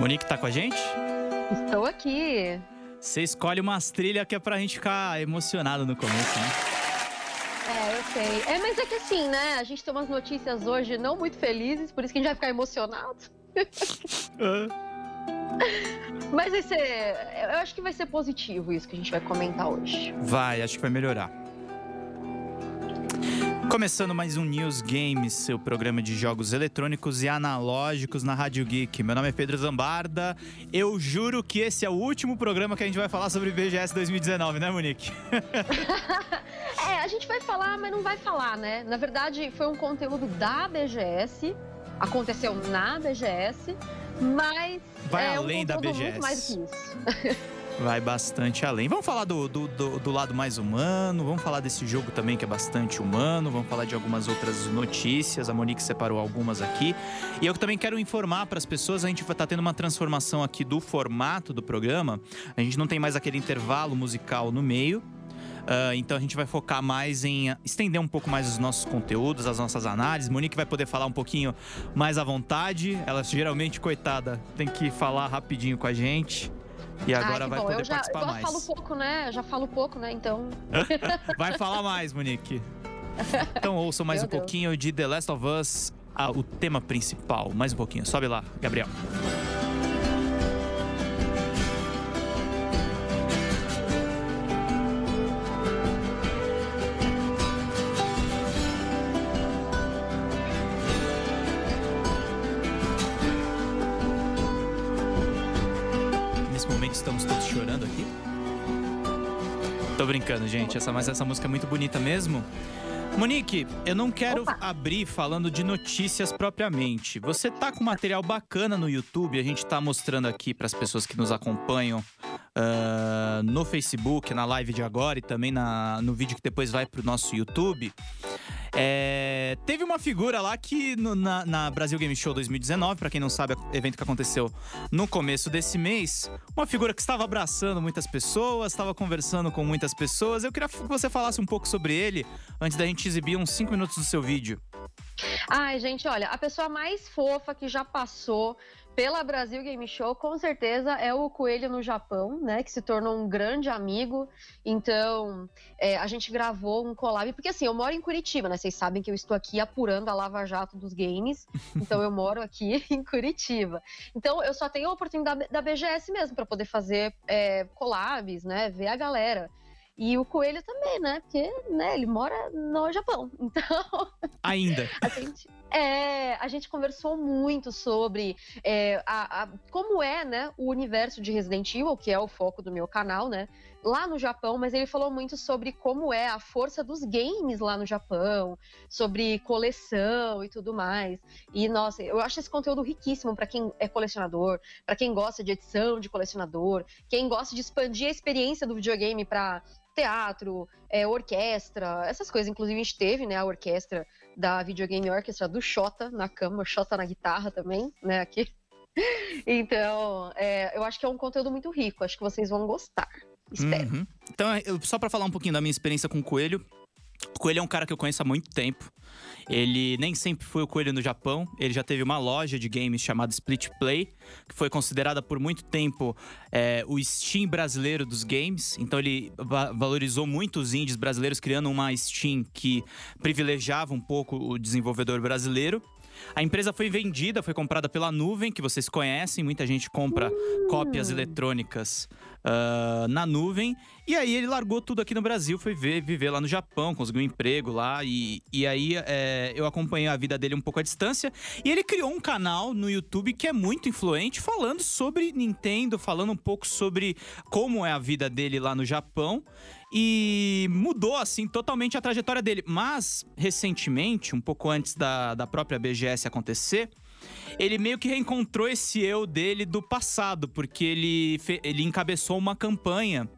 Monique tá com a gente? Estou aqui. Você escolhe umas trilhas que é pra gente ficar emocionado no começo, né? É, eu sei. É, mas é que assim, né? A gente tem umas notícias hoje não muito felizes, por isso que a gente vai ficar emocionado. mas vai ser. Eu acho que vai ser positivo isso que a gente vai comentar hoje. Vai, acho que vai melhorar. Começando mais um News Games, seu programa de jogos eletrônicos e analógicos na Rádio Geek. Meu nome é Pedro Zambarda. Eu juro que esse é o último programa que a gente vai falar sobre BGS 2019, né, Monique? é, a gente vai falar, mas não vai falar, né? Na verdade, foi um conteúdo da BGS, aconteceu na BGS, mas. Vai é além um da BGS. Muito mais que isso. Vai bastante além. Vamos falar do, do, do, do, lado mais humano, vamos falar desse jogo também que é bastante humano, vamos falar de algumas outras notícias. A Monique separou algumas aqui. E eu também quero informar para as pessoas: a gente está tendo uma transformação aqui do formato do programa. A gente não tem mais aquele intervalo musical no meio. Uh, então a gente vai focar mais em estender um pouco mais os nossos conteúdos, as nossas análises. Monique vai poder falar um pouquinho mais à vontade. Ela geralmente, coitada, tem que falar rapidinho com a gente. E agora vai bom. poder eu já, participar eu mais. Eu falo pouco, né? Eu já falo pouco, né? Então. vai falar mais, Monique. Então ouçam mais Meu um Deus. pouquinho de The Last of Us, a, o tema principal. Mais um pouquinho. Sobe lá, Gabriel. Tô brincando, gente. Essa, mas essa música é muito bonita mesmo. Monique, eu não quero Opa. abrir falando de notícias propriamente. Você tá com material bacana no YouTube, a gente tá mostrando aqui para as pessoas que nos acompanham ah, no Facebook, na live de agora e também na, no vídeo que depois vai pro nosso YouTube. É, teve uma figura lá que no- na, na Brasil Game Show 2019, pra quem não sabe, evento que aconteceu no começo desse mês, uma figura que estava abraçando muitas pessoas, estava conversando com muitas pessoas. Eu queria que você falasse um pouco sobre ele antes da gente exibir uns 5 minutos do seu vídeo. Ai, gente, olha, a pessoa mais fofa que já passou pela Brasil Game Show, com certeza, é o Coelho no Japão, né? Que se tornou um grande amigo. Então, é, a gente gravou um collab, porque assim, eu moro em Curitiba, né? Vocês sabem que eu estou aqui apurando a Lava Jato dos games. Então, eu moro aqui em Curitiba. Então, eu só tenho a oportunidade da BGS mesmo para poder fazer é, collabs, né? Ver a galera. E o Coelho também, né? Porque né, ele mora no Japão. Então, Ainda. a gente, é, a gente conversou muito sobre é, a- a- como é né, o universo de Resident Evil, que é o foco do meu canal, né? Lá no Japão, mas ele falou muito sobre como é a força dos games lá no Japão, sobre coleção e tudo mais. E, nossa, eu acho esse conteúdo riquíssimo para quem é colecionador, para quem gosta de edição de colecionador, quem gosta de expandir a experiência do videogame para teatro, é, orquestra, essas coisas. Inclusive, a gente teve né, a orquestra da Videogame Orchestra do Xota na cama, Xota na guitarra também, né, aqui. Então, é, eu acho que é um conteúdo muito rico, acho que vocês vão gostar. Espero. Uhum. Então, eu- só pra falar um pouquinho da minha experiência com o Coelho. O Coelho é um cara que eu conheço há muito tempo. Ele nem sempre foi o Coelho no Japão. Ele já teve uma loja de games chamada Split Play, que foi considerada por muito tempo é, o Steam brasileiro dos games. Então ele va- valorizou muito os indies brasileiros, criando uma Steam que privilegiava um pouco o desenvolvedor brasileiro. A empresa foi vendida, foi comprada pela Nuvem, que vocês conhecem. Muita gente compra cópias eletrônicas ah, na nuvem. E aí ele largou tudo aqui no Brasil, foi ver- viver lá no Japão, conseguiu um emprego lá. E, e aí é, eu acompanhei a vida dele um pouco à distância. E ele criou um canal no YouTube que é muito influente, falando sobre Nintendo, falando um pouco sobre como é a vida dele lá no Japão. E mudou, assim, totalmente a trajetória dele. Mas, recentemente, um pouco antes da, da própria BGS acontecer, ele meio que reencontrou esse eu dele do passado, porque ele, ele encabeçou uma campanha.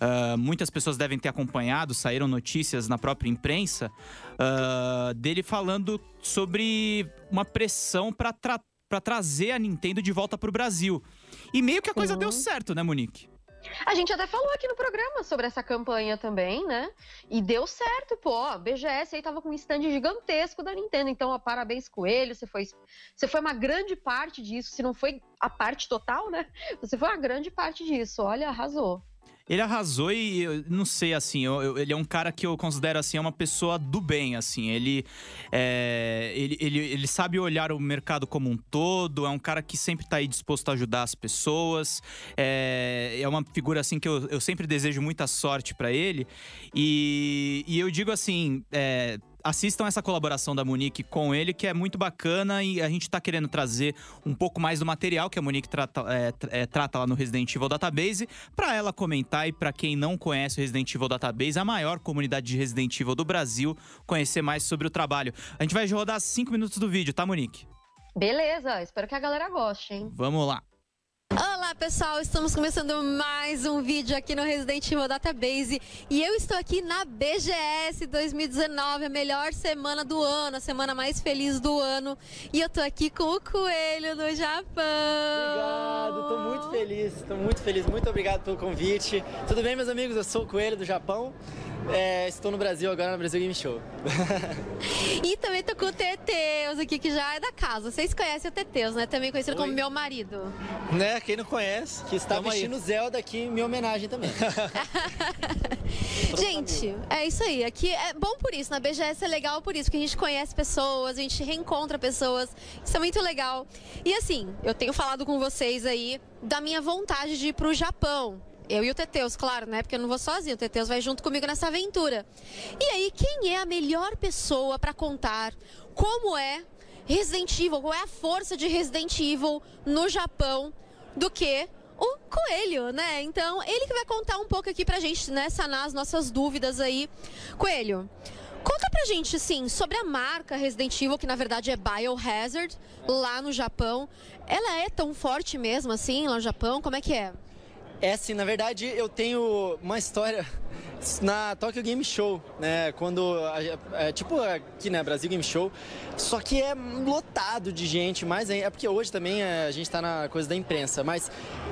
ah, muitas pessoas devem ter acompanhado, saíram notícias na própria imprensa ah, dele falando sobre uma pressão para trazer a Nintendo de volta pro Brasil. E meio que a coisa Sim. deu certo, né, Monique? A gente até falou aqui no programa sobre essa campanha também, né? E deu certo, pô. A BGS aí tava com um stand gigantesco da Nintendo. Então, ó, parabéns, Coelho. Você foi, você foi uma grande parte disso. Se não foi a parte total, né? Você foi uma grande parte disso. Olha, arrasou. Ele arrasou e eu não sei, assim, eu, eu, ele é um cara que eu considero, assim, é uma pessoa do bem, assim. Ele, é, ele, ele, ele sabe olhar o mercado como um todo, é um cara que sempre tá aí disposto a ajudar as pessoas. É, é uma figura, assim, que eu, eu sempre desejo muita sorte para ele. E, e eu digo assim, é, assistam essa colaboração da Monique com ele, que é muito bacana e a gente tá querendo trazer um pouco mais do material que a Monique trata, é, é, trata lá no Resident Evil Database, para ela comentar e para quem não conhece o Resident Evil Database, a maior comunidade de Resident Evil do Brasil, conhecer mais sobre o trabalho. A gente vai rodar cinco minutos do vídeo, tá, Monique? Beleza, espero que a galera goste, hein? Vamos lá. Olá pessoal, estamos começando mais um vídeo aqui no Resident Evil Database e eu estou aqui na BGS 2019, a melhor semana do ano, a semana mais feliz do ano e eu estou aqui com o Coelho do Japão. Obrigado, estou muito feliz, estou muito feliz, muito obrigado pelo convite. Tudo bem meus amigos, eu sou o Coelho do Japão. É, estou no Brasil agora, no Brasil Game Show. e também tô com o Teteus aqui, que já é da casa. Vocês conhecem o Teteus, né? Também conhecido Oi. como meu marido. Né? Quem não conhece, que está vestindo aí. Zelda aqui em minha homenagem também. gente, é isso aí. Aqui é bom por isso. Na BGS é legal por isso, porque a gente conhece pessoas, a gente reencontra pessoas. Isso é muito legal. E assim, eu tenho falado com vocês aí da minha vontade de ir pro Japão. Eu e o Teteus, claro, né? Porque eu não vou sozinho, o Teteus vai junto comigo nessa aventura. E aí, quem é a melhor pessoa para contar como é Resident Evil, qual é a força de Resident Evil no Japão do que o Coelho, né? Então, ele que vai contar um pouco aqui pra gente, né, sanar as nossas dúvidas aí. Coelho, conta pra gente, assim, sobre a marca Resident Evil, que na verdade é Biohazard, lá no Japão. Ela é tão forte mesmo, assim, lá no Japão? Como é que é? É sim, na verdade eu tenho uma história na Tokyo Game Show, né? Quando. É, tipo aqui, né? Brasil Game Show. Só que é lotado de gente, mas é porque hoje também é, a gente está na coisa da imprensa. Mas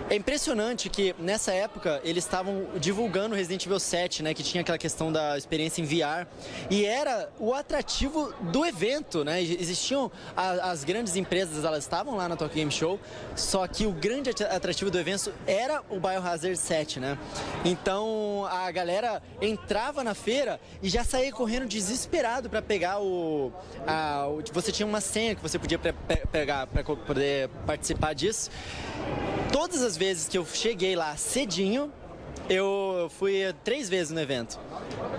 é impressionante que nessa época eles estavam divulgando Resident Evil 7, né? Que tinha aquela questão da experiência em VR. E era o atrativo do evento, né? Existiam a, as grandes empresas, elas estavam lá na Tokyo Game Show. Só que o grande atrativo do evento era o Biohazard 7, né? Então a galera entrava na feira e já saía correndo desesperado para pegar o, a, o, Você tinha uma senha que você podia pre, pegar para poder participar disso. Todas as vezes que eu cheguei lá cedinho, eu fui três vezes no evento.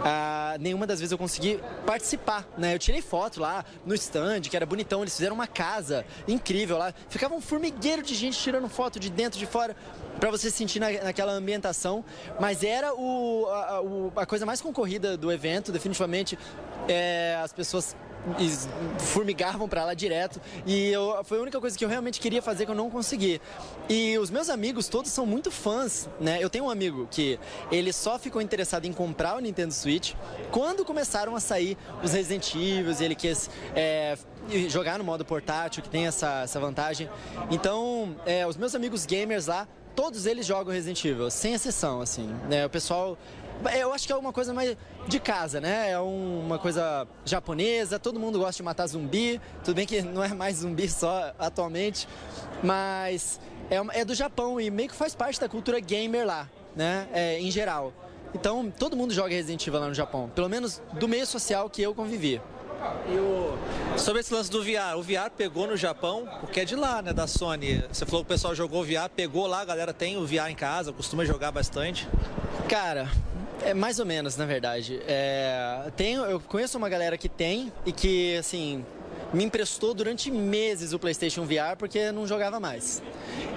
Ah, nenhuma das vezes eu consegui participar, né? Eu tirei foto lá no stand, que era bonitão, eles fizeram uma casa incrível lá. Ficava um formigueiro de gente tirando foto de dentro, de fora para você se sentir na, naquela ambientação. Mas era o, a, a, coisa mais concorrida do evento, definitivamente. É, as pessoas formigavam para lá direto e eu, foi a única coisa que eu realmente queria fazer que eu não consegui. E os meus amigos todos são muito fãs, né? Eu tenho um amigo que ele só ficou interessado em comprar o Nintendo Switch quando começaram a sair os Resident Evil ele quis é, jogar no modo portátil, que tem essa, essa vantagem. Então, é, os meus amigos gamers lá todos eles jogam Resident Evil, sem exceção, assim. Né? O pessoal. Eu acho que é uma coisa mais de casa, né? É uma coisa japonesa, todo mundo gosta de matar zumbi. Tudo bem que não é mais zumbi só atualmente, mas é, é do Japão e meio que faz parte da cultura gamer lá, né? É, em geral. Então, todo mundo joga Resident Evil lá no Japão, pelo menos do meio social que eu convivi. O... Sobre esse lance do VR, o VR pegou no Japão, porque é de lá, né, da Sony. Você falou que o pessoal jogou VR, pegou lá, a galera tem o VR em casa, costuma jogar bastante. Cara, é mais ou menos, na verdade. É, eu conheço uma galera que tem e que, assim, me emprestou durante meses o PlayStation VR porque não jogava mais.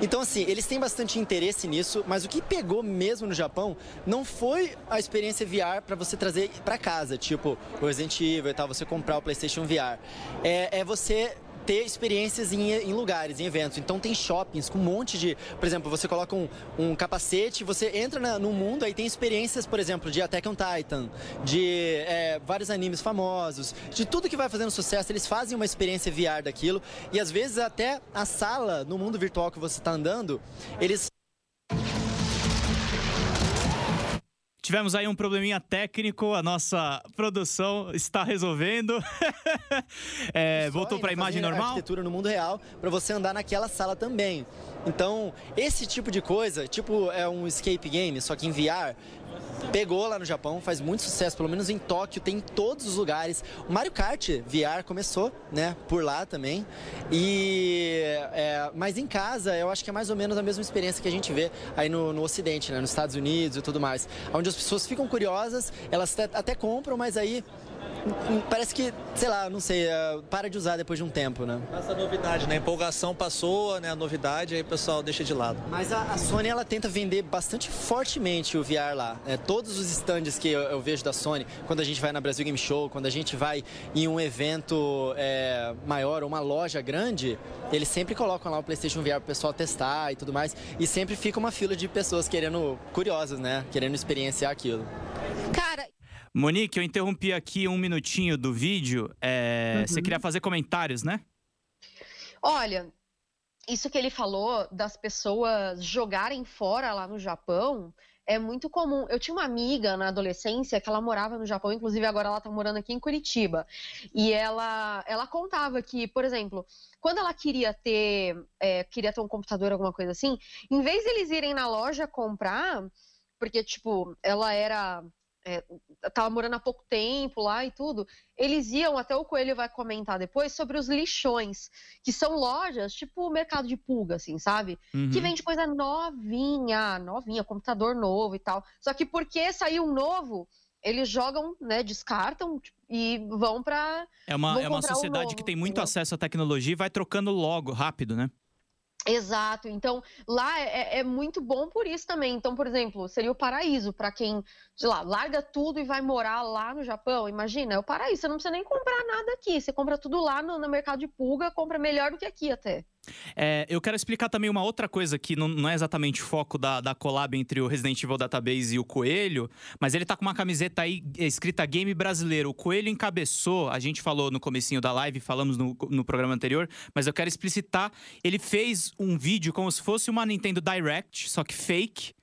Então, assim, eles têm bastante interesse nisso, mas o que pegou mesmo no Japão não foi a experiência VR para você trazer para casa, tipo o Resident Evil e tal, você comprar o PlayStation VR. É, é você ter experiências em, em, lugares, em eventos. Então tem shoppings com um monte de. Por exemplo, você coloca um, um capacete, você entra na, no mundo, aí tem experiências, por exemplo, de Attack on Titan, de é, vários animes famosos, de tudo que vai fazendo sucesso, eles fazem uma experiência VR daquilo. E às vezes até a sala no mundo virtual que você está andando, eles Tivemos aí um probleminha técnico, a nossa produção está resolvendo. é, voltou para a imagem normal? arquitetura no mundo real para você andar naquela sala também. Então, esse tipo de coisa, tipo é um escape game, só que em VR, pegou lá no Japão, faz muito sucesso, pelo menos em Tóquio, tem em todos os lugares. O Mario Kart VR começou, né, por lá também. E, é, mas em casa, eu acho que é mais ou menos a mesma experiência que a gente vê aí no, no Ocidente, né, nos Estados Unidos e tudo mais. Onde as pessoas ficam curiosas, elas até, até compram, mas aí parece que, sei lá, não sei, é, para de usar depois de um tempo, né? Essa novidade, né? A empolgação passou, né? A novidade, aí o pessoal deixa de lado. Mas a, a Sony, ela tenta vender bastante fortemente o VR lá. Né? Todos os stands que eu, eu, vejo da Sony, quando a gente vai na Brasil Game Show, quando a gente vai em um evento é, maior ou uma loja grande, eles sempre colocam lá o PlayStation VR para o pessoal testar e tudo mais. E sempre fica uma fila de pessoas querendo, curiosas, né? Querendo experienciar aquilo. Monique, eu interrompi aqui um minutinho do vídeo. É, uhum. Você queria fazer comentários, né? Olha, isso que ele falou das pessoas jogarem fora lá no Japão é muito comum. Eu tinha uma amiga na adolescência que ela morava no Japão, inclusive agora ela tá morando aqui em Curitiba. E ela, ela contava que, por exemplo, quando ela queria ter, é, queria ter um computador, alguma coisa assim, em vez de eles irem na loja comprar, porque, tipo, ela era é, tava morando há pouco tempo lá e tudo, eles iam, até o Coelho vai comentar depois, sobre os lixões, que são lojas, tipo o mercado de pulga, assim, sabe? Uhum. Que vende coisa novinha, novinha, computador novo e tal. Só que porque saiu um novo, eles jogam, né, descartam e vão para É uma, é uma sociedade que tem muito acesso à tecnologia e vai trocando logo, rápido, né? Exato. Então, lá é, é, muito bom por isso também. Então, por exemplo, seria o paraíso para quem, sei lá, larga tudo e vai morar lá no Japão. Imagina, é o paraíso. Você não precisa nem comprar nada aqui. Você compra tudo lá no, no mercado de pulga, compra melhor do que aqui até. É, eu quero explicar também uma outra coisa que não, não é exatamente foco da, da collab entre o Resident Evil Database e o Coelho, mas ele tá com uma camiseta aí escrita Game Brasileiro. O Coelho encabeçou, a gente falou no comecinho da live, falamos no, no programa anterior, mas eu quero explicitar. Ele fez um vídeo como se fosse uma Nintendo Direct, só que fake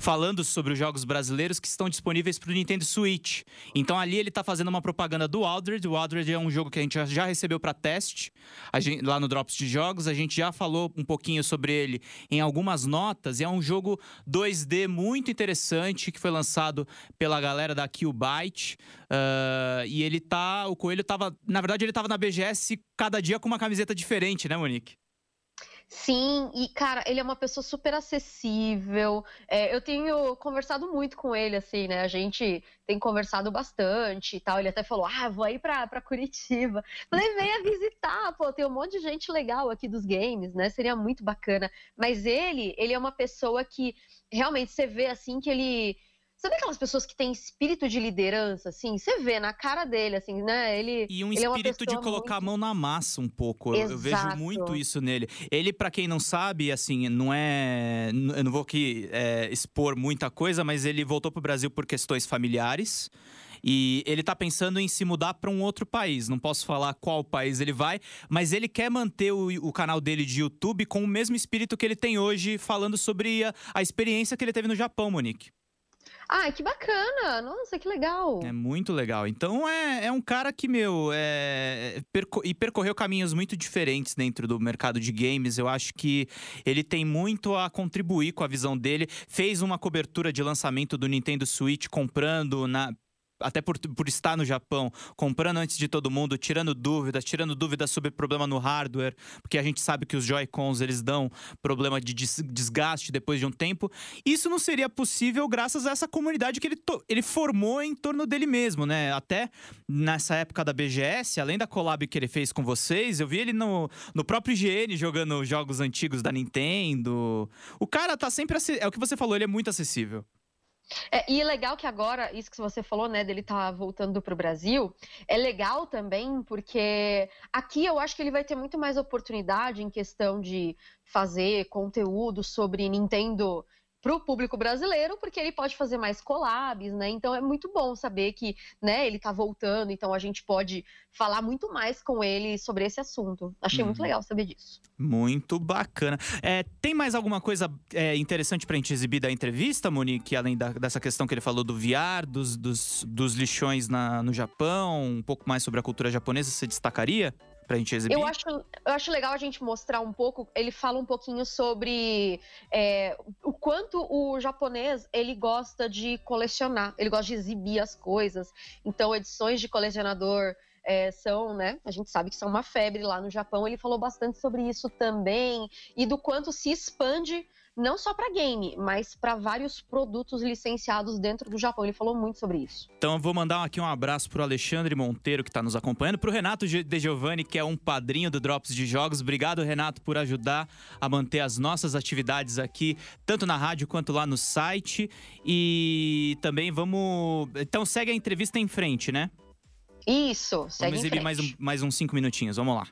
falando sobre os jogos brasileiros que estão disponíveis para o Nintendo Switch. Então ali ele está fazendo uma propaganda do Aldred. O Aldred é um jogo que a gente já recebeu para teste gente, lá no Drops de Jogos. A gente já falou um pouquinho sobre ele em algumas notas. E é um jogo 2D muito interessante que foi lançado pela galera da Killbyte. Uh, e ele tá. O Coelho tava. Na verdade, ele tava na BGS cada dia com uma camiseta diferente, né, Monique? Sim, e cara, ele é uma pessoa super acessível. É, eu tenho conversado muito com ele, assim, né? A gente tem conversado bastante e tal. Ele até falou: Ah, vou aí pra, pra Curitiba. Falei, venha visitar, pô, tem um monte de gente legal aqui dos games, né? Seria muito bacana. Mas ele, ele é uma pessoa que realmente você vê assim que ele Sabe aquelas pessoas que têm espírito de liderança, assim? Você vê na cara dele, assim, né? Ele. E um ele espírito é de colocar muito... a mão na massa um pouco. Eu, eu, vejo muito isso nele. Ele, para quem não sabe, assim, não é. Eu não vou aqui é, expor muita coisa, mas ele voltou pro Brasil por questões familiares. E ele tá pensando em se mudar para um outro país. Não posso falar qual país ele vai, mas ele quer manter o, o, canal dele de YouTube com o mesmo espírito que ele tem hoje, falando sobre a, a experiência que ele teve no Japão, Monique. Ah, que bacana! Nossa, que legal! É muito legal. Então é, é um cara que, meu, é, perco e percorreu caminhos muito diferentes dentro do mercado de games. Eu acho que ele tem muito a contribuir com a visão dele. Fez uma cobertura de lançamento do Nintendo Switch comprando na até por, por estar no Japão, comprando antes de todo mundo, tirando dúvidas, tirando dúvidas sobre problema no hardware, porque a gente sabe que os Joy-Cons eles dão problema de desgaste depois de um tempo. Isso não seria possível graças a essa comunidade que ele, ele formou em torno dele mesmo, né? Até nessa época da BGS, além da collab que ele fez com vocês, eu vi ele no, no próprio IGN jogando jogos antigos da Nintendo. O cara tá sempre. É o que você falou, ele é muito acessível. É, e é legal que agora, isso que você falou, né, dele tá voltando para o Brasil, é legal também porque aqui eu acho que ele vai ter muito mais oportunidade em questão de fazer conteúdo sobre Nintendo para o público brasileiro, porque ele pode fazer mais collabs, né? Então é muito bom saber que, né, ele está voltando, então a gente pode falar muito mais com ele sobre esse assunto. Achei uhum. muito legal saber disso. Muito bacana. É, tem mais alguma coisa é, interessante para a gente exibir da entrevista, Monique, além da, dessa questão que ele falou do VR, dos, dos, dos lixões na, no Japão, um pouco mais sobre a cultura japonesa, você destacaria? Pra gente exibir? Eu acho, eu acho legal a gente mostrar um pouco. Ele fala um pouquinho sobre é, o quanto o japonês ele gosta de colecionar, ele gosta de exibir as coisas. Então, edições de colecionador. É, são, né? A gente sabe que são uma febre lá no Japão. Ele falou bastante sobre isso também e do quanto se expande não só para game, mas para vários produtos licenciados dentro do Japão. Ele falou muito sobre isso. Então eu vou mandar aqui um abraço pro Alexandre Monteiro que está nos acompanhando, pro Renato De Giovanni, que é um padrinho do Drops de Jogos. Obrigado, Renato, por ajudar a manter as nossas atividades aqui, tanto na rádio quanto lá no site. E também vamos. Então segue a entrevista em frente, né? Isso, segue Vamos exibir mais, um, mais uns cinco minutinhos, vamos lá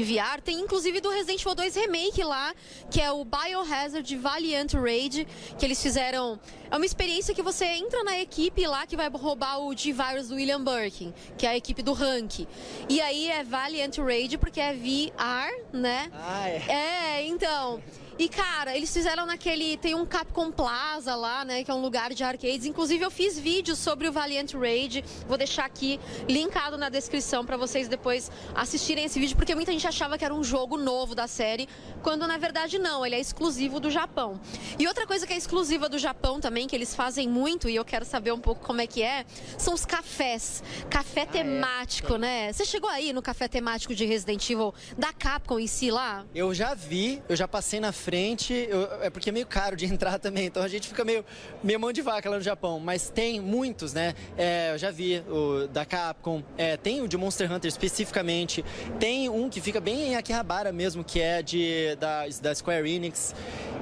enviar. Tem inclusive do Resident Evil 2 Remake lá, que é o Biohazard Valiant Raid, que eles fizeram. É uma experiência que você entra na equipe lá que vai roubar o G-Virus do William Birkin, que é a equipe do Rank. E aí é Valiant Raid porque é VR, né? Ah, é. É, então. E, cara, eles fizeram naquele. Tem um Capcom Plaza lá, né? Que é um lugar de arcades. Inclusive, eu fiz vídeos sobre o Valiant Raid. Vou deixar aqui linkado na descrição para vocês depois assistirem esse vídeo, porque muita gente achava que era um jogo novo da série, quando na verdade não, ele é exclusivo do Japão. E outra coisa que é exclusiva do Japão também, que eles fazem muito, e eu quero saber um pouco como é que é, são os cafés. Café ah, é? temático, é. né? Você chegou aí no café temático de Resident Evil da Capcom em si lá? Eu já vi, eu já passei na frente, eu, é porque é meio caro de entrar também, então a gente fica meio, meio mão de vaca lá no Japão. Mas tem muitos, né? É, eu já vi o da Capcom, é, tem o de Monster Hunter especificamente, tem um que fica bem em Akihabara mesmo, que é de, da, da Square Enix.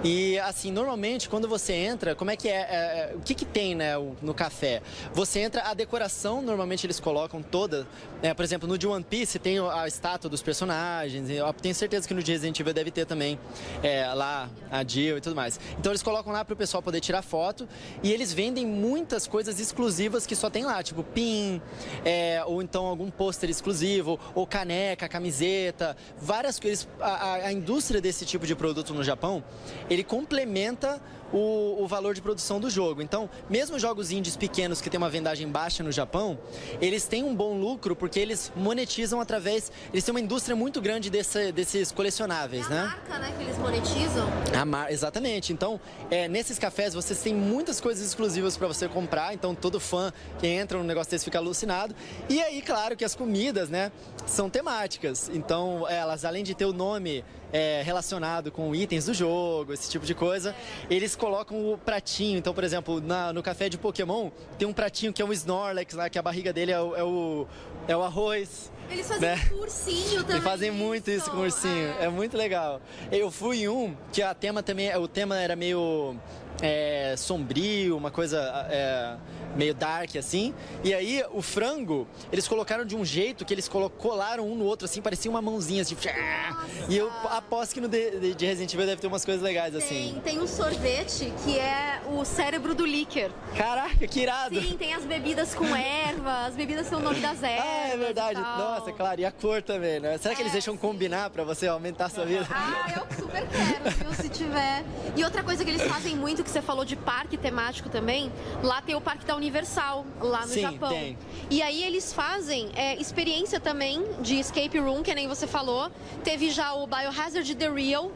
E assim, normalmente quando você entra, como é que é? é, é o que, que tem né, no café? Você entra, a decoração normalmente eles colocam toda. Né, por exemplo, no de One Piece tem a estátua dos personagens. Eu tenho certeza que no de Resident Evil deve ter também. É, lá a Jill e tudo mais. Então eles colocam lá para o pessoal poder tirar foto e eles vendem muitas coisas exclusivas que só tem lá, tipo pin, é, ou então algum pôster exclusivo, ou caneca, camiseta, várias coisas. A, a, indústria desse tipo de produto no Japão, ele complementa o, o, valor de produção do jogo. Então, mesmo jogos indies pequenos que têm uma vendagem baixa no Japão, eles têm um bom lucro porque eles monetizam através. Eles têm uma indústria muito grande desse, desses colecionáveis, é né? A marca, né, que eles monetizam. A mar... Exatamente. Então, é, nesses cafés vocês têm muitas coisas exclusivas para você comprar. Então, todo fã que entra num negócio desse fica alucinado. E aí, claro que as comidas, né, são temáticas. Então, elas, além de ter o nome é, relacionado com itens do jogo, esse tipo de coisa, eles colocam o pratinho. Então, por exemplo, na, no café de Pokémon, tem um pratinho que é um Snorlax lá, que a barriga dele é o, é o, é o arroz. Eles fazem né? um ursinho também. Eles fazem muito isso com ursinho. É. é muito legal. Eu fui em um que a tema também, o tema era meio é, sombrio, uma coisa é, meio dark assim. E aí o frango, eles colocaram de um jeito que eles colaram um no outro assim, parecia uma mãozinha assim. Nossa. E eu aposto que no de, de Resident Evil deve ter umas coisas legais assim. Tem, tem um sorvete que é o cérebro do líquior. Caraca, que irado! Sim, tem as bebidas com erva, as bebidas são o nome das ervas. Ah, é verdade. Nossa, claro. E a cor também, né? Será que eles é, deixam sim. combinar pra você aumentar a sua vida? Ah, eu super quero, viu? Se tiver. E outra coisa que eles fazem muito que você falou de parque temático também, lá tem o Parque da Universal, lá no Sim, Japão. Tem. E aí eles fazem é, experiência também de escape room, que nem você falou. Teve já o Biohazard The Real.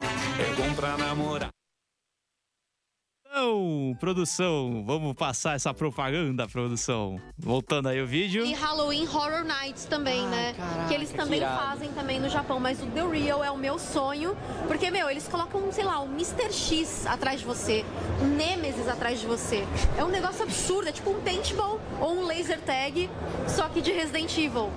É bom pra namorar. Produção, produção, vamos passar essa propaganda, produção. Voltando aí o vídeo. E Halloween Horror Nights também, né? Caraca, que eles também que fazem também no Japão, mas o The Real é o meu sonho, porque meu, eles colocam, sei lá, um Mr. X atrás de você, um Nemesis atrás de você. É um negócio absurdo, é tipo um paintball ou um laser tag, só que de Resident Evil.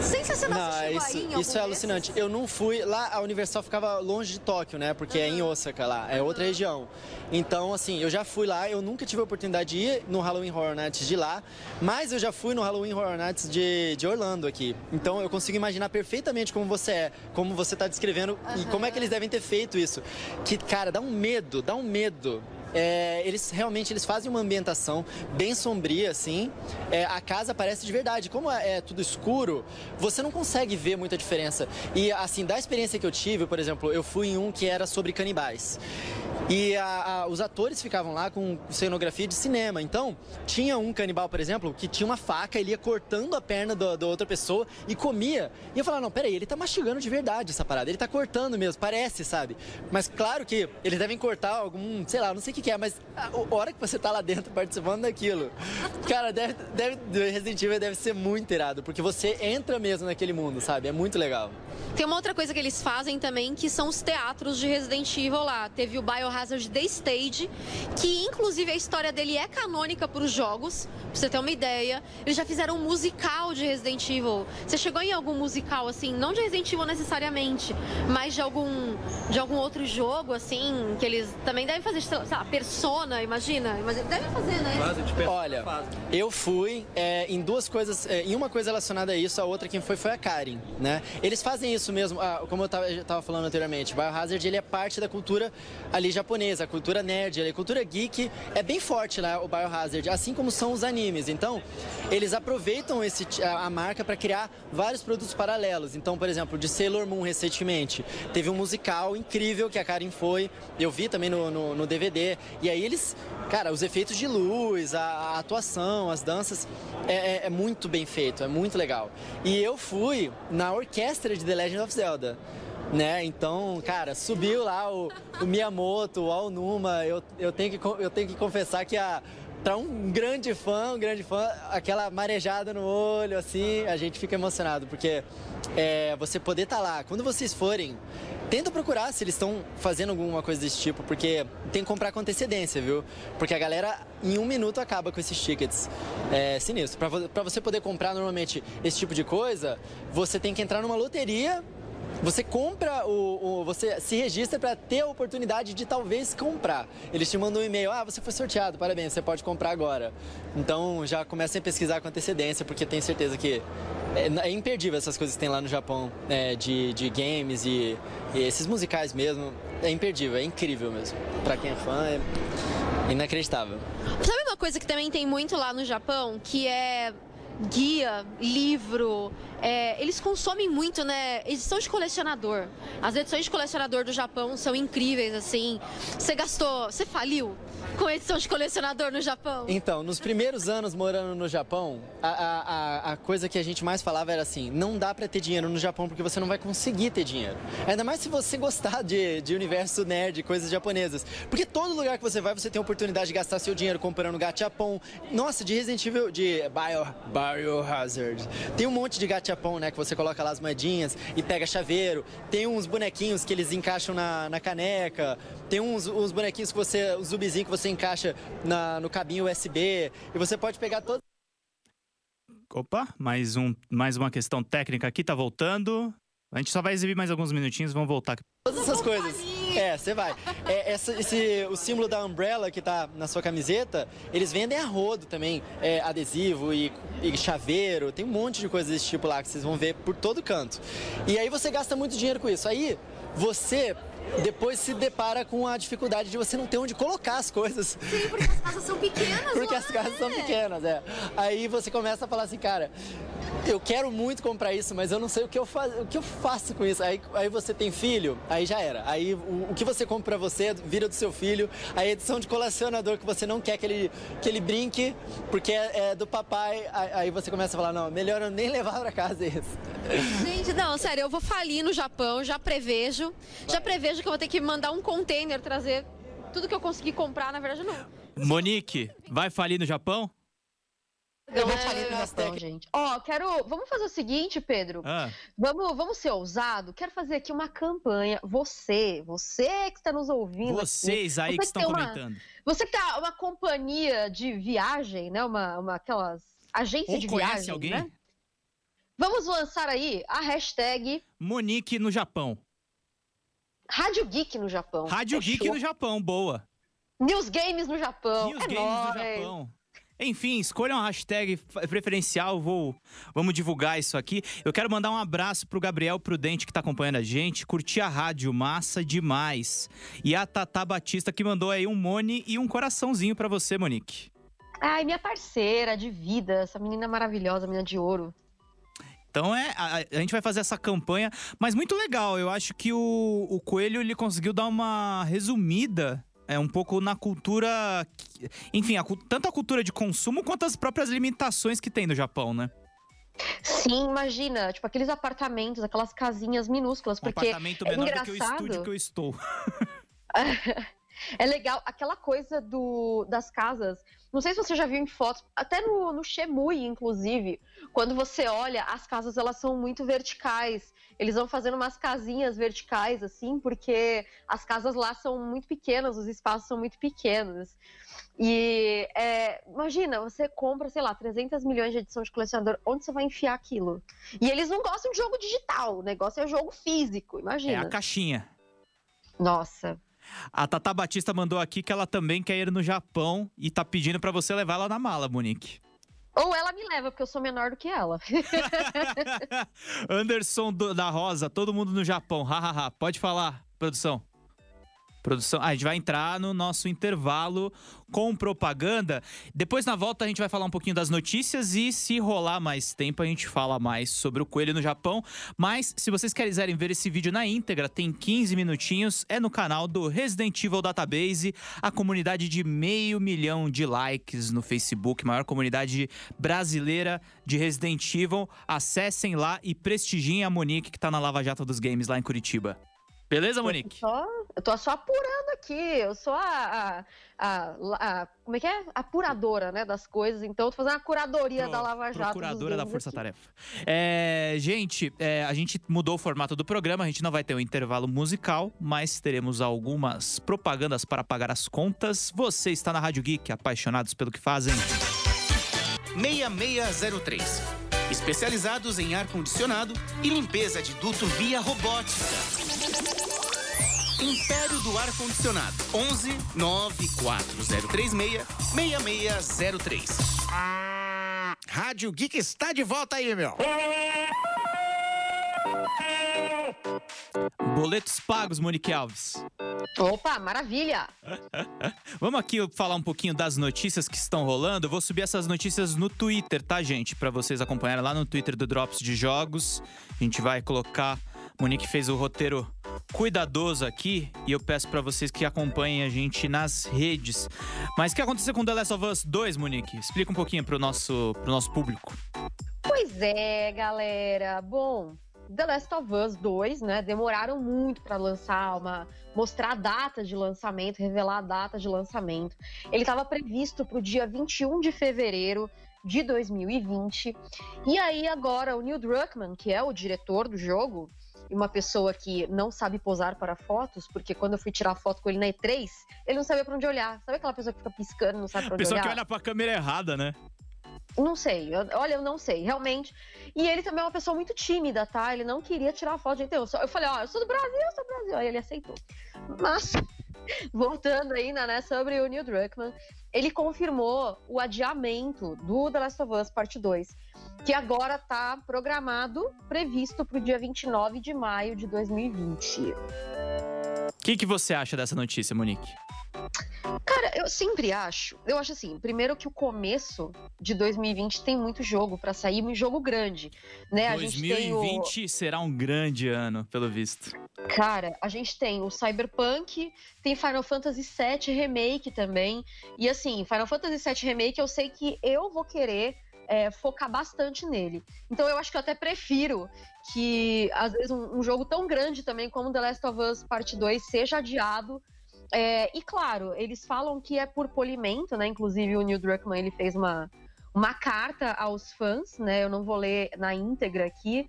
Sensacional, não, você isso, aí isso é alucinante. Eu não fui lá, a Universal ficava longe de Tóquio, né? Porque uhum. é em Osaka lá, é outra região. Então, assim, assim, eu já fui lá, eu nunca tive a oportunidade de ir no Halloween Horror Nights de lá, mas eu já fui no Halloween Horror Nights de, de Orlando aqui. Então eu consigo imaginar perfeitamente como você é, como você tá descrevendo e como é que eles devem ter feito isso. Que, cara, dá um medo, dá um medo. É, eles realmente eles fazem uma ambientação bem sombria, assim. É, a casa parece de verdade. Como é, é tudo escuro, você não consegue ver muita diferença. E, assim, da experiência que eu tive, por exemplo, eu fui em um que era sobre canibais. E a, a, os atores ficavam lá com cenografia de cinema. Então, tinha um canibal, por exemplo, que tinha uma faca, ele ia cortando a perna da outra pessoa e comia. E eu falava, não, peraí, ele tá mastigando de verdade essa parada. Ele tá cortando mesmo, parece, sabe? Mas claro que eles devem cortar algum, sei lá, não sei que, que é, mas a, hora que você tá lá dentro participando daquilo, cara, deve, deve, Resident Evil deve ser muito irado, porque você entra mesmo naquele mundo, sabe? É muito legal. Tem uma outra coisa que eles fazem também, que são os teatros de Resident Evil lá. Teve o Biohazard The Stage, que inclusive a história dele é canônica para os jogos, pra você ter uma ideia. Eles já fizeram um musical de Resident Evil. Você chegou em algum musical, assim, não de Resident Evil necessariamente, mas de algum, de algum outro jogo, assim, que eles também devem fazer, sei lá, Persona, imagina? imagina devem fazer, né? Olha, eu fui é, em duas coisas, é, em uma coisa relacionada a isso, a outra quem foi foi a Karen, né? Eles fazem isso mesmo, ah, como eu tava, eu tava falando anteriormente, Biohazard ele é parte da cultura ali japonesa, a cultura nerd, a cultura geek é bem forte lá o Biohazard, assim como são os animes. Então, eles aproveitam esse, a, a marca para criar vários produtos paralelos. Então, por exemplo, de Sailor Moon recentemente, teve um musical incrível que a Karen foi, eu vi também no, no, no DVD, e aí eles, cara, os efeitos de luz, a, a atuação, as danças, é, é, é muito bem feito, é muito legal. E eu fui na orquestra de The Legend of Zelda né? Então, cara, subiu lá o, o Miyamoto, o Aonuma, eu, eu, tenho que, eu tenho que confessar que a para um grande fã, um grande fã, aquela marejada no olho, assim, a gente fica emocionado, porque é, você poder estar tá lá, quando vocês forem, tenta procurar se eles estão fazendo alguma coisa desse tipo, porque tem que comprar com antecedência, viu? Porque a galera em um minuto acaba com esses tickets. É sinistro. Para você poder comprar normalmente esse tipo de coisa, você tem que entrar numa loteria você compra o, o você se registra para ter a oportunidade de talvez comprar. Eles te mandam um e-mail, ah, você foi sorteado, parabéns, você pode comprar agora. Então já comecem a pesquisar com antecedência, porque tenho certeza que é, é imperdível essas coisas que tem lá no Japão, é, de, de games e, e, esses musicais mesmo. É imperdível, é incrível mesmo. Para quem é fã, é inacreditável. Sabe uma coisa que também tem muito lá no Japão, que é guia, livro, é, eles consomem muito, né? Edição de colecionador. As edições de colecionador do Japão são incríveis, assim. Você gastou, você faliu com edição de colecionador no Japão? Então, nos primeiros anos morando no Japão, a, a, a coisa que a gente mais falava era assim: não dá para ter dinheiro no Japão porque você não vai conseguir ter dinheiro. Ainda mais se você gostar de, de universo nerd, coisas japonesas. Porque todo lugar que você vai, você tem a oportunidade de gastar seu dinheiro comprando gachapon. Nossa, de Resident Evil, de Bio, Biohazard. Tem um monte de gachapon, né? Que você coloca lá as moedinhas e pega chaveiro. Tem uns bonequinhos que eles encaixam na, na caneca. Tem uns, uns bonequinhos que você. Os zubizinhos que você encaixa na, no cabinho USB. E você pode pegar todos. Opa, mais, um, mais uma questão técnica aqui, tá voltando. A gente só vai exibir mais alguns minutinhos, vamos voltar. Todas essas coisas. É, você vai. É, essa, esse, o símbolo da Umbrella que tá na sua camiseta, eles vendem a rodo também. É, adesivo e, e, chaveiro, tem um monte de coisas desse tipo lá que vocês vão ver por todo canto. E aí você gasta muito dinheiro com isso. Aí você depois se depara com a dificuldade de você não ter onde colocar as coisas. Sim, porque as casas são pequenas. porque as casas é? são pequenas, é. Aí você começa a falar assim, cara, eu quero muito comprar isso, mas eu não sei o que eu, faz, o que eu faço com isso. Aí, aí você tem filho, aí já era. Aí o, o que você compra pra você vira do seu filho. A edição de colecionador que você não quer que ele, que ele brinque, porque é, é do papai. Aí você começa a falar, não, melhor eu nem levar pra casa isso. Gente, não, sério, eu vou falir no Japão, já prevejo. Vai. Já prevejo que eu vou ter que mandar um container, trazer tudo que eu consegui comprar, na verdade não. Monique, vai falir no Japão? Eu vou falir no Japão, gente. Ó, quero. Vamos fazer o seguinte, Pedro. Ah. Vamos, vamos ser ousado. Quero fazer aqui uma campanha. Você, você que está nos ouvindo. Vocês aqui, aí você que estão comentando. Uma, você que tá uma companhia de viagem, né? Uma, uma aquelas agência Ou de viagem, alguém? né? Vamos lançar aí a hashtag Monique no Japão. Rádio Geek no Japão. Rádio Fechou? Geek no Japão, boa. News Games no Japão. News é Games nóis. do Japão. Enfim, escolham a hashtag preferencial, vou, vamos divulgar isso aqui. Eu quero mandar um abraço pro Gabriel Prudente que tá acompanhando a gente, curtir a rádio, massa demais. E a Tata Batista que mandou aí um Mone e um coraçãozinho para você, Monique. Ai, minha parceira de vida, essa menina maravilhosa, menina de ouro. Então é, a, a, gente vai fazer essa campanha, mas muito legal. Eu acho que o, o Coelho ele conseguiu dar uma resumida é um pouco na cultura, enfim, a, tanto a cultura de consumo quanto as próprias limitações que tem no Japão, né? Sim, imagina, tipo aqueles apartamentos, aquelas casinhas minúsculas, um porque apartamento é menor engraçado. do que o estúdio que eu estou. é legal, aquela coisa do, das casas. Não sei se você já viu em fotos, até no, no Shemui, inclusive, quando você olha, as casas elas são muito verticais. Eles vão fazendo umas casinhas verticais, assim, porque as casas lá são muito pequenas, os espaços são muito pequenos. E é, imagina, você compra, sei lá, 300 milhões de edição de colecionador, onde você vai enfiar aquilo? E eles não gostam de jogo digital, o negócio é jogo físico, imagina. É a caixinha. Nossa. A Tata Batista mandou aqui que ela também quer ir no Japão e tá pedindo para você levar ela na mala, Monique. Ou ela me leva, porque eu sou menor do que ela. Anderson da Rosa, todo mundo no Japão. Hahaha. Pode falar, produção. Produção. Ah, a gente vai entrar no nosso intervalo com propaganda. Depois, na volta, a gente vai falar um pouquinho das notícias e, se rolar mais tempo, a gente fala mais sobre o coelho no Japão. Mas, se vocês quiserem ver esse vídeo na íntegra, tem 15 minutinhos. É no canal do Resident Evil Database, a comunidade de meio milhão de likes no Facebook, maior comunidade brasileira de Resident Evil. Acessem lá e prestigiem a Monique, que tá na Lava Jato dos Games lá em Curitiba. Beleza, Monique? Eu tô, só, eu tô só apurando aqui. Eu sou a, a, a, a, Como é que é? Apuradora, né? Das coisas. Então, eu tô fazendo a curadoria Pro, da Lava Jato. Procuradora da Força Tarefa. É, gente, é, a gente mudou o formato do programa. A gente não vai ter um intervalo musical, mas teremos algumas propagandas para pagar as contas. Você está na Rádio Geek, apaixonados pelo que fazem. 6603. Especializados em ar-condicionado e limpeza de duto via robótica. Império do Ar-Condicionado. 11 94036 6603. Rádio Geek está de volta aí, meu. Boletos pagos, Monique Alves. Opa, maravilha! Vamos aqui falar um pouquinho das notícias que estão rolando. Eu vou subir essas notícias no Twitter, tá, gente? Para vocês acompanharem lá no Twitter do Drops de Jogos. A gente vai colocar. Monique fez o roteiro cuidadoso aqui e eu peço para vocês que acompanhem a gente nas redes. Mas o que aconteceu com The Last of Us 2, Monique? Explica um pouquinho pro nosso, pro nosso público. Pois é, galera. Bom, The Last of Us 2, né? Demoraram muito para lançar uma. mostrar a data de lançamento, revelar a data de lançamento. Ele estava previsto para o dia 21 de fevereiro de 2020. E aí, agora, o Neil Druckmann, que é o diretor do jogo, uma pessoa que não sabe posar para fotos, porque quando eu fui tirar foto com ele na E3, ele não sabia para onde olhar. Sabe aquela pessoa que fica piscando, não sabe para onde Pessoa olhar? que olha pra câmera errada, né? Não sei, eu- olha, eu não sei, realmente. E ele também é uma pessoa muito tímida, tá? Ele não queria tirar foto, gente. Eu, só- eu falei, ó, eu sou do Brasil, eu sou do Brasil. Aí ele aceitou. Mas, voltando ainda, né, sobre o Neil Druckmann, ele confirmou o adiamento do The Last of Us Parte 2, que agora tá programado, previsto pro dia 29 de maio de 2020. O que, que você acha dessa notícia, Monique? Cara, eu sempre acho. Eu acho assim, primeiro que o começo de 2020 tem muito jogo pra sair, um jogo grande, né? A gente tem o 2020 será um grande ano, pelo visto. Cara, a gente tem o Cyberpunk, tem Final Fantasy VII Remake também. E assim, Final Fantasy VII Remake eu sei que eu vou querer é, focar bastante nele. Então eu acho que eu até prefiro que, às vezes, um, um jogo tão grande também como The Last of Us Parte 2 seja adiado. É, e claro, eles falam que é por polimento, né? Inclusive o Neil Druckmann ele fez uma, uma carta aos fãs, né? Eu não vou ler na íntegra aqui,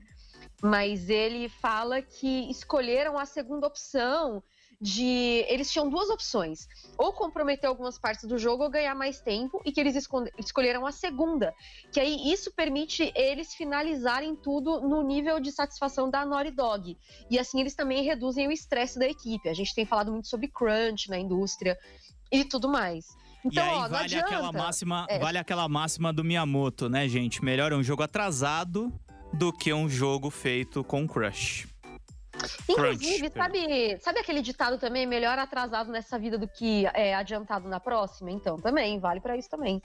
mas ele fala que escolheram a segunda opção de eles tinham duas opções ou comprometer algumas partes do jogo ou ganhar mais tempo e que eles escolheram a segunda que aí isso permite eles finalizarem tudo no nível de satisfação da Naughty Dog e assim eles também reduzem o estresse da equipe a gente tem falado muito sobre crunch na indústria e tudo mais. Então, e aí ó, não vale aquela máxima, É. vale aquela máxima do Miyamoto, né, gente? Melhor um jogo atrasado do que um jogo feito com crush. Inclusive, Crunch, sabe, sabe aquele ditado também, melhor atrasado nessa vida do que é, adiantado na próxima? Então, também, vale pra isso também.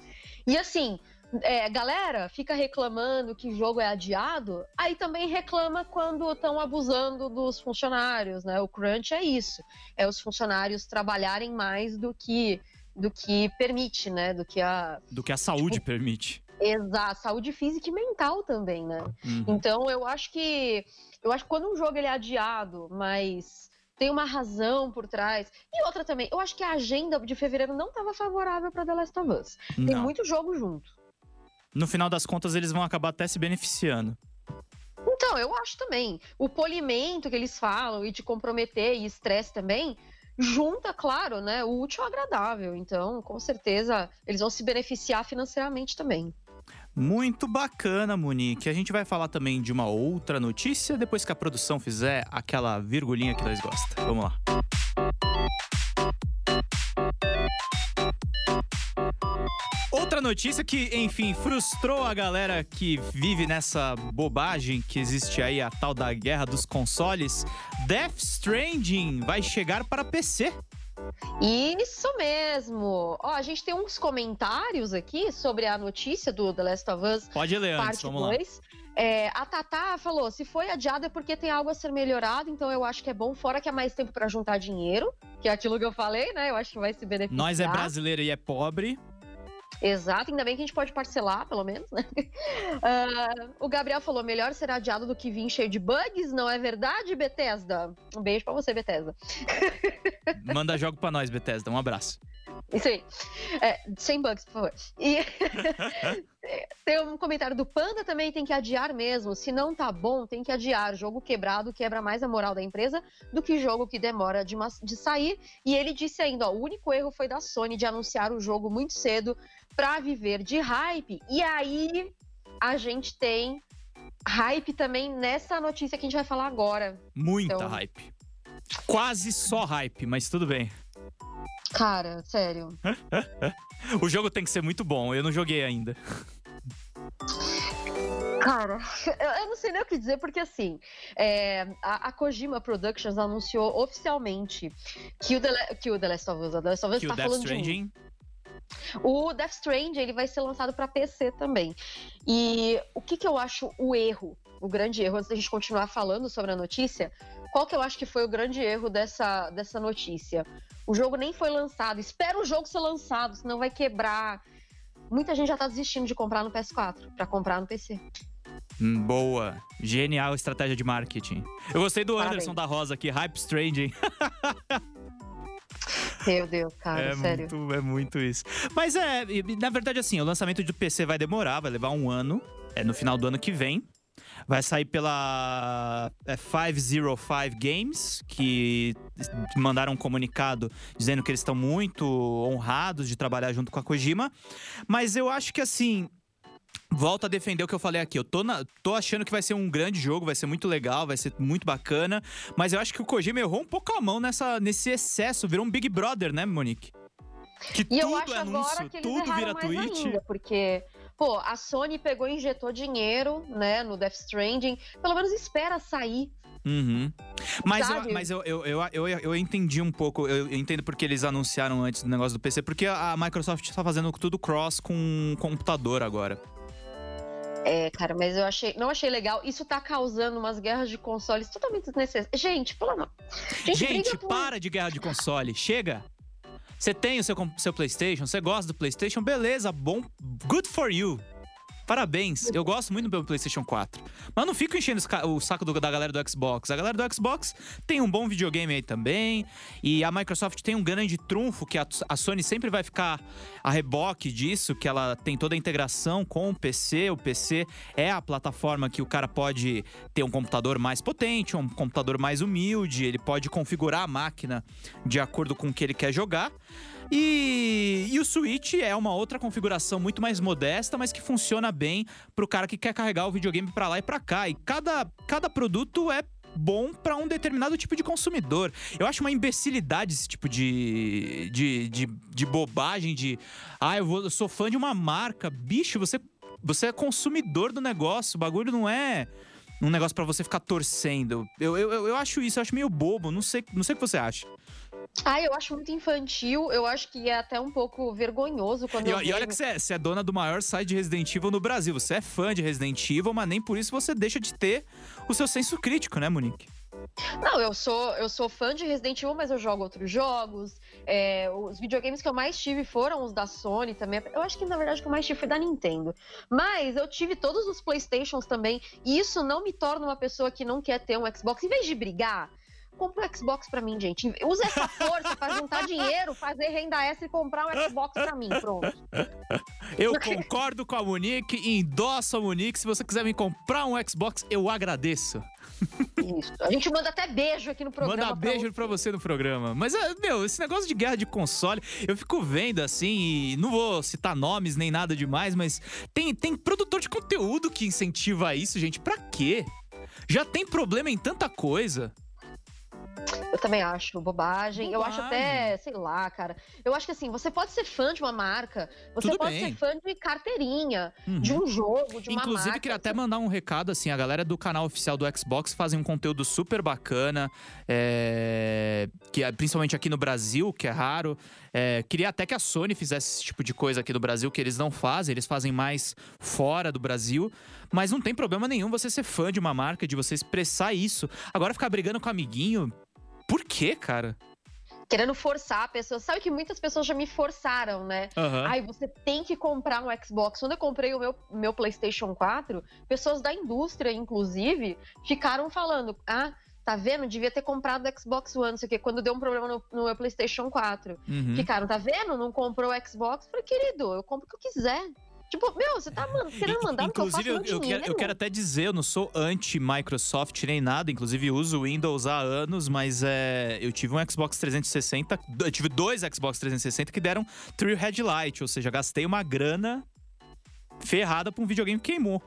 E assim, é, galera fica reclamando que jogo é adiado, aí também reclama quando estão abusando dos funcionários, né? O crunch é isso, é os funcionários trabalharem mais do que do que permite, né? Do que a Do que a saúde permite. Exato, saúde física e mental também, né? Uhum. Então eu acho que eu acho que quando um jogo ele é adiado, mas tem uma razão por trás. E outra também, eu acho que a agenda de fevereiro não estava favorável para The Last of Us. Tem Não. muito jogo junto. No final das contas, eles vão acabar até se beneficiando. Então, eu acho também. O polimento que eles falam e de comprometer e estresse também, junta, claro, né, o útil ao agradável. Então, com certeza, eles vão se beneficiar financeiramente também. Muito bacana, Monique. A gente vai falar também de uma outra notícia depois que a produção fizer aquela virgulinha que nós gostamos. Vamos lá. Outra notícia que, enfim, frustrou a galera que vive nessa bobagem que existe aí, a tal da guerra dos consoles. Death Stranding vai chegar para PC. Isso mesmo! Ó, a gente tem uns comentários aqui sobre a notícia do The Last of Us Pode ler antes, parte vamos lá. 2. É, a Tatá falou: se foi adiado é porque tem algo a ser melhorado, então eu acho que é bom, fora que é mais tempo pra juntar dinheiro, que é aquilo que eu falei, né? Eu acho que vai se beneficiar. Nós é brasileiro e é pobre. Exato, ainda bem que a gente pode parcelar, pelo menos, né? Ah, o Gabriel falou: melhor ser adiado do que vir cheio de bugs, não é verdade, Bethesda? Um beijo pra você, Bethesda. Manda jogo pra nós, Bethesda. Um abraço. Isso aí. É, sem bugs, por favor. E tem um comentário do Panda também, tem que adiar mesmo. Se não tá bom, tem que adiar. Jogo quebrado quebra mais a moral da empresa do que jogo que demora de, de sair. E ele disse ainda, ó, o único erro foi da Sony de anunciar o jogo muito cedo pra viver de hype. E aí a gente tem hype também nessa notícia que a gente vai falar agora. Muita Então- hype. Quase só hype, mas tudo bem. Cara, sério. O jogo tem que ser muito bom, eu não joguei ainda. Cara, eu, não sei nem o que dizer, porque assim, é, a, a Kojima Productions anunciou oficialmente que o The, que o The Last of Us, The Last of Us Que tá o Death de um. O Death Stranding, ele vai ser lançado pra PC também. E o que que eu acho o erro, o grande erro, antes da gente continuar falando sobre a notícia, qual que eu acho que foi o grande erro dessa, dessa notícia? O jogo nem foi lançado. Espera o jogo ser lançado, senão vai quebrar. Muita gente já tá desistindo de comprar no PS4 pra comprar no PC. Hum, Boa. Genial estratégia de marketing. Eu gostei do Parabéns. Anderson da Rosa aqui, Hype Stranding. Meu Deus, cara, é, sério. muito, é muito isso. Mas é, na verdade, assim, o lançamento do PC vai demorar, vai levar um ano. É no final do ano que vem. Vai sair pela é, 505 Games, que mandaram um comunicado dizendo que eles estão muito honrados de trabalhar junto com a Kojima. Mas eu acho que assim. Volto a defender o que eu falei aqui. Eu tô, na- tô achando que vai ser um grande jogo, vai ser muito legal, vai ser muito bacana. Mas eu acho que o Kojima errou um pouco a mão nessa, nesse excesso. Virou um Big Brother, né, Monique? Que E eu tudo acho é anúncio, agora que eles tudo vira mais tweet. ainda, porque, pô, a Sony pegou e injetou dinheiro, né, no Death Stranding. Pelo menos espera sair. Uhum. Mas, eu, mas eu, eu, eu, eu, eu entendi um pouco, eu, eu entendo porque eles anunciaram antes do negócio do PC, porque a Microsoft está fazendo tudo cross com computador agora. É, cara, mas eu achei, não achei legal. Isso tá causando umas guerras de consoles totalmente desnecessárias. Gente, pelo amor. Gente, Gente, por- para de guerra de console. Chega. Você tem o seu, seu PlayStation, você gosta do PlayStation, beleza, bom. Good for you. Parabéns. Eu gosto muito do meu PlayStation 4. Mas não fico enchendo o saco do- da galera do Xbox. A galera do Xbox tem um bom videogame aí também. E a Microsoft tem um grande trunfo que a, a Sony sempre vai ficar a reboque disso, que ela tem toda a integração com o PC. O PC é a plataforma que o cara pode ter um computador mais potente, um computador mais humilde, ele pode configurar a máquina de acordo com o que ele quer jogar. E, e o Switch é uma outra configuração muito mais modesta, mas que funciona bem pro cara que quer carregar o videogame pra lá e pra cá. E cada, cada produto é bom para um determinado tipo de consumidor. Eu acho uma imbecilidade esse tipo de, de, de, de bobagem de. Ah, eu, vou, eu sou fã de uma marca. Bicho, você, você é consumidor do negócio. O bagulho não é um negócio para você ficar torcendo. Eu, eu, eu acho isso, eu acho meio bobo. Não sei, não sei o que você acha. Ah, eu acho muito infantil. Eu acho que é até um pouco vergonhoso quando E, eu e olha que você é, você é dona do maior site de Resident Evil no Brasil. Você é fã de Resident Evil, mas nem por isso você deixa de ter o seu senso crítico, né, Monique? Não, eu sou, eu sou fã de Resident Evil, mas eu jogo outros jogos. É, os videogames que eu mais tive foram os da Sony também. Eu acho que, na verdade, o que eu mais tive foi da Nintendo. Mas eu tive todos os Playstations também. E isso não me torna uma pessoa que não quer ter um Xbox. Em vez de brigar, compra um Xbox pra mim, gente. Usa essa força pra juntar dinheiro, fazer renda extra e comprar um Xbox pra mim. Pronto. Eu concordo com a Monique e endosso a Monique. Se você quiser me comprar um Xbox, eu agradeço. Isso. A gente manda até beijo aqui no programa. Manda pra beijo pra você no programa. Mas, ah, meu, esse negócio de guerra de console, eu fico vendo assim, e não vou citar nomes nem nada demais, mas tem, tem produtor de conteúdo que incentiva isso, gente. Pra quê? Já tem problema em tanta coisa. Eu também acho bobagem. Eu acho até, sei lá, cara. Eu acho que assim, você pode ser fã de uma marca, você Tudo pode bem. ser fã de carteirinha, Uhum. de um jogo, de uma Inclusive, marca. queria até mandar um recado, assim, a galera do canal oficial do Xbox fazem um conteúdo super bacana, é, que é- principalmente aqui no Brasil, que é raro. É, queria até que a Sony fizesse esse tipo de coisa aqui no Brasil, que eles não fazem, eles fazem mais fora do Brasil. Mas não tem problema nenhum você ser fã de uma marca, de você expressar isso. Agora, ficar brigando com amiguinho, por quê, cara? Querendo forçar a pessoa. Sabe que muitas pessoas já me forçaram, né? Aham. Ai, você tem que comprar um Xbox. Quando eu comprei o meu, meu PlayStation 4, pessoas da indústria, inclusive, ficaram falando: ah, tá vendo? Devia ter comprado o Xbox One, não sei o quê, quando deu um problema no, no meu PlayStation 4. Uhum. Ficaram, tá vendo? Não comprou o Xbox? Eu falei, querido, eu compro o que eu quiser. Tipo, meu, você tá querendo mandar no que eu faço Inclusive, eu, meu eu quero, eu quero até dizer, eu não sou anti-Microsoft nem nada. Inclusive, uso Windows há anos, mas é, eu tive um Xbox 360. Eu tive dois Xbox 360 que deram True Headlight, ou seja, gastei uma grana ferrada pra um videogame que queimou.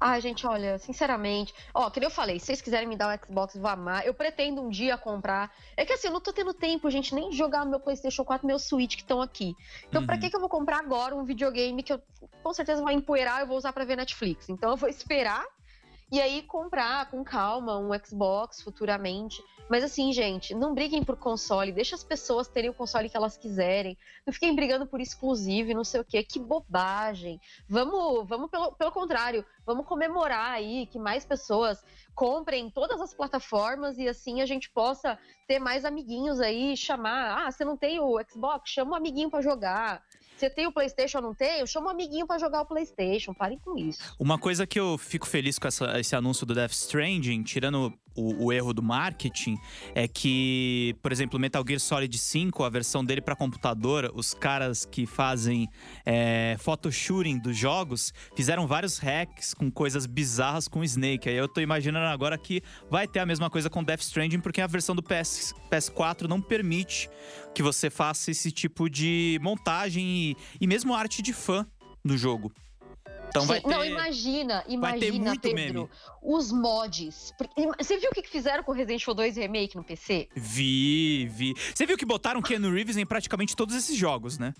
Ai, gente, olha, sinceramente. Ó, que nem eu falei, se vocês quiserem me dar um Xbox, vou amar. Eu pretendo um dia comprar. É que assim, eu não tô tendo tempo, gente, nem jogar meu PlayStation 4 e meu Switch que estão aqui. Então, pra Uhum. que, que eu vou comprar agora um videogame que eu com certeza vai empoeirar e eu vou usar pra ver Netflix? Então, eu vou esperar e aí comprar com calma um Xbox futuramente. Mas assim, gente, não briguem por console, deixa as pessoas terem o console que elas quiserem. Não fiquem brigando por exclusivo e não sei o quê. Que bobagem. Vamos, vamos pelo, pelo contrário, vamos comemorar aí que mais pessoas comprem todas as plataformas e assim a gente possa ter mais amiguinhos aí, chamar, ah, você não tem o Xbox, chama um amiguinho pra jogar. Você tem o PlayStation, não tem? Eu chamo um amiguinho pra jogar o PlayStation. Parem com isso. Uma coisa que eu fico feliz com essa- esse anúncio do Death Stranding, tirando o, o erro do marketing, é que, por exemplo, Metal Gear Solid 5, a versão dele para computador, os caras que fazem é, photoshooting dos jogos fizeram vários hacks com coisas bizarras com Snake. Aí eu tô imaginando agora que vai ter a mesma coisa com Death Stranding, porque a versão do PS, PS4 não permite que você faça esse tipo de montagem e, e mesmo arte de fã no jogo. Então vai Sim, Não, ter- imagina, vai ter imagina, muito Pedro, meme. os mods. Você viu o que fizeram com Resident Evil 2 Remake no PC? Vi, vi. Você viu que botaram Keanu Reeves em praticamente todos esses jogos, né?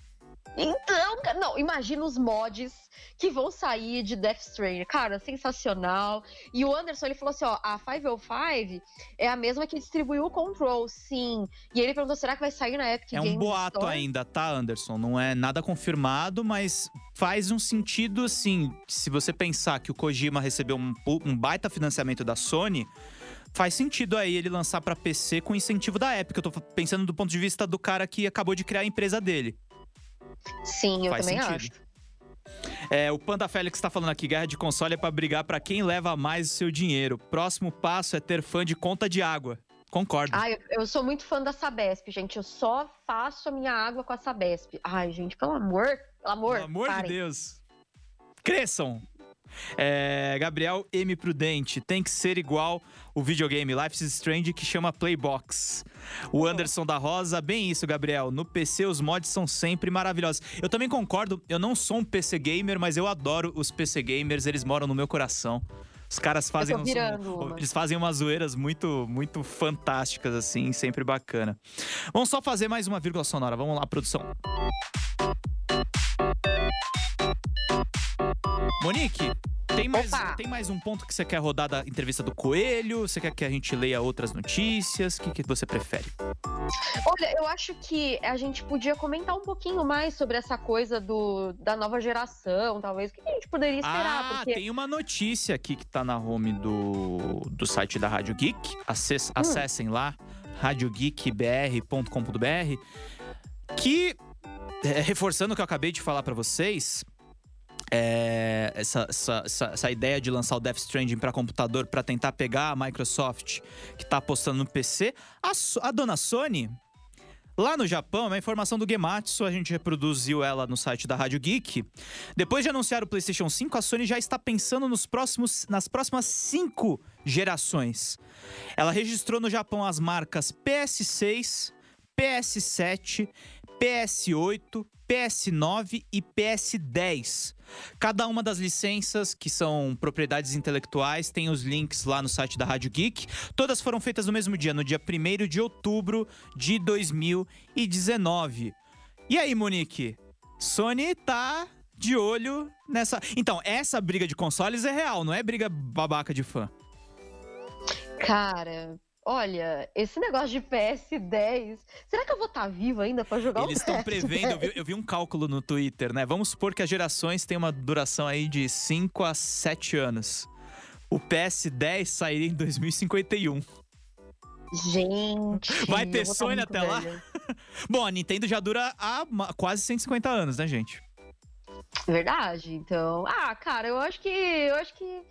Então, não, imagina os mods que vão sair de Death Stranding. Cara, sensacional. E o Anderson, ele falou assim, ó, a 505 é a mesma que distribuiu o Control, sim. E ele perguntou, será que vai sair na Epic é um Games boato Store? ainda, tá, Anderson? Não é nada confirmado, mas faz um sentido assim. Se você pensar que o Kojima recebeu um, um baita financiamento da Sony. Faz sentido aí ele lançar pra PC com incentivo da Epic. Eu tô pensando do ponto de vista do cara que acabou de criar a empresa dele. Sim, eu Faz também sentido. acho. É, o Panda Félix tá falando aqui, guerra de console é pra brigar pra quem leva mais o seu dinheiro. Próximo passo é ter fã de conta de água. Concordo. Ai, eu, sou muito fã da Sabesp, gente. Eu só faço a minha água com a Sabesp. Ai, gente, pelo amor, pelo amor. Pelo amor de parem. Deus. Cresçam. É, Gabriel M. Prudente, tem que ser igual o videogame Life is Strange que chama Playbox. O Anderson da Rosa, bem isso, Gabriel. No PC os mods são sempre maravilhosos. Eu também concordo, eu não sou um PC gamer, mas eu adoro os PC gamers, eles moram no meu coração. Os caras fazem uns- uma. eles fazem umas zoeiras muito muito fantásticas assim, sempre bacana. Vamos só fazer mais uma vírgula sonora. Vamos lá, produção. Monique, tem mais, Opa! tem mais um ponto que você quer rodar da entrevista do Coelho? Você quer que a gente leia outras notícias? O que, que você prefere? Olha, eu acho que a gente podia comentar um pouquinho mais sobre essa coisa do, da nova geração, talvez. O que a gente poderia esperar? Ah, porque tem uma notícia aqui que tá na home do, do site da Rádio Geek. Acess- Hum. Acessem lá, radiogeekbr.com.br. Que, é, reforçando o que eu acabei de falar pra vocês, é, essa, essa, essa, ideia de lançar o Death Stranding pra computador pra tentar pegar a Microsoft que tá apostando no PC, a, a dona Sony Lá no Japão, é informação do Gematsu, a gente reproduziu ela no site da Rádio Geek. Depois de anunciar o PlayStation 5, a Sony já está pensando nos próximos, nas próximas cinco gerações. Ela registrou no Japão as marcas PS6, PS7, PS8, PS9 e PS10. Cada uma das licenças, que são propriedades intelectuais, tem os links lá no site da Rádio Geek. Todas foram feitas no mesmo dia, no dia 1 de outubro de 2019. E aí, Monique? Sony tá de olho nessa. Então, essa briga de consoles é real, não é briga babaca de fã. Cara, olha, esse negócio de PS10. Será que eu vou estar viva ainda pra jogar Eles estão PS10? prevendo, eu vi, eu vi um cálculo no Twitter, né? Vamos supor que as gerações têm uma duração aí de 5 a 7 anos. O PS10 sairia em 2051. Gente. Vai ter tá Sony até lá? Bom, a Nintendo já dura há quase 150 anos, né, gente? Verdade, então. Ah, cara, eu acho que. Eu acho que.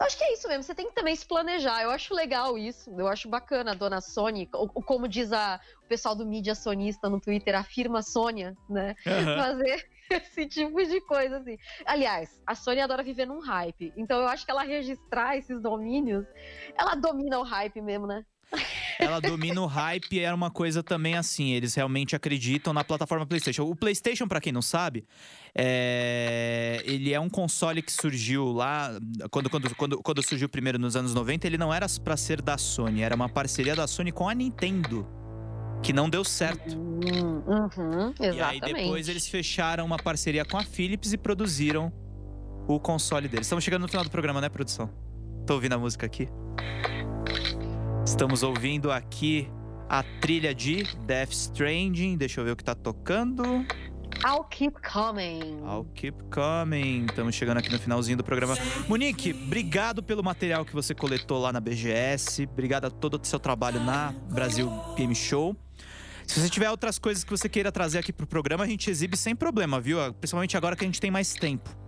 Eu Acho que é isso mesmo. Você tem que também se planejar. Eu acho legal isso. Eu acho bacana a dona Sony, ou, ou como diz a, o pessoal do mídia sonista no Twitter, a firma Sônia, né? Aham. Fazer esse tipo de coisa, assim. Aliás, a Sony adora viver num hype. Então eu acho que ela registrar esses domínios, ela domina o hype mesmo, né? Ela domina o hype e era uma coisa também assim, eles realmente acreditam na plataforma PlayStation. O PlayStation, pra quem não sabe, é... ele é um console que surgiu lá quando, quando, quando, quando surgiu primeiro nos anos 90, ele não era pra ser da Sony, era uma parceria da Sony com a Nintendo, que não deu certo. Hum, uhum, E aí depois eles fecharam uma parceria com a Philips e produziram o console deles. Estamos chegando no final do programa, né, produção? Tô ouvindo a música aqui. Estamos ouvindo aqui a trilha de Death Stranding. Deixa eu ver o que tá tocando. I'll keep coming. I'll keep coming. Estamos chegando aqui no finalzinho do programa. Monique, obrigado pelo material que você coletou lá na BGS. Obrigado a todo o seu trabalho na Brasil Game Show. Se você tiver outras coisas que você queira trazer aqui pro programa, a gente exibe sem problema, viu? Principalmente agora que a gente tem mais tempo.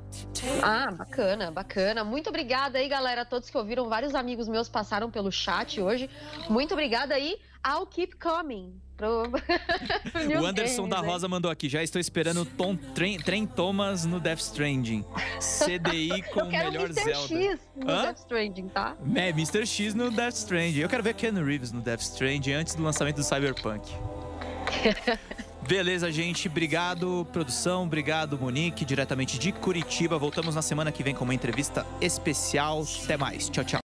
Ah, bacana, bacana. Muito obrigada aí, galera, a todos que ouviram. Vários amigos meus passaram pelo chat hoje. Muito obrigada aí. I'll keep coming. Pro... o Anderson Games, da? Rosa mandou aqui. Já estou esperando o Tom Trem, Trem Thomas no Death Stranding. CDI com o melhor Mr. Zelda. X no Hã? Death Stranding, tá? É, Mr. X no Death Stranding. Eu quero ver Keanu Reeves no Death Stranding antes do lançamento do Cyberpunk. Beleza, gente. Obrigado, produção. Obrigado, Monique, diretamente de Curitiba. Voltamos na semana que vem com uma entrevista especial. Até mais. Tchau, tchau.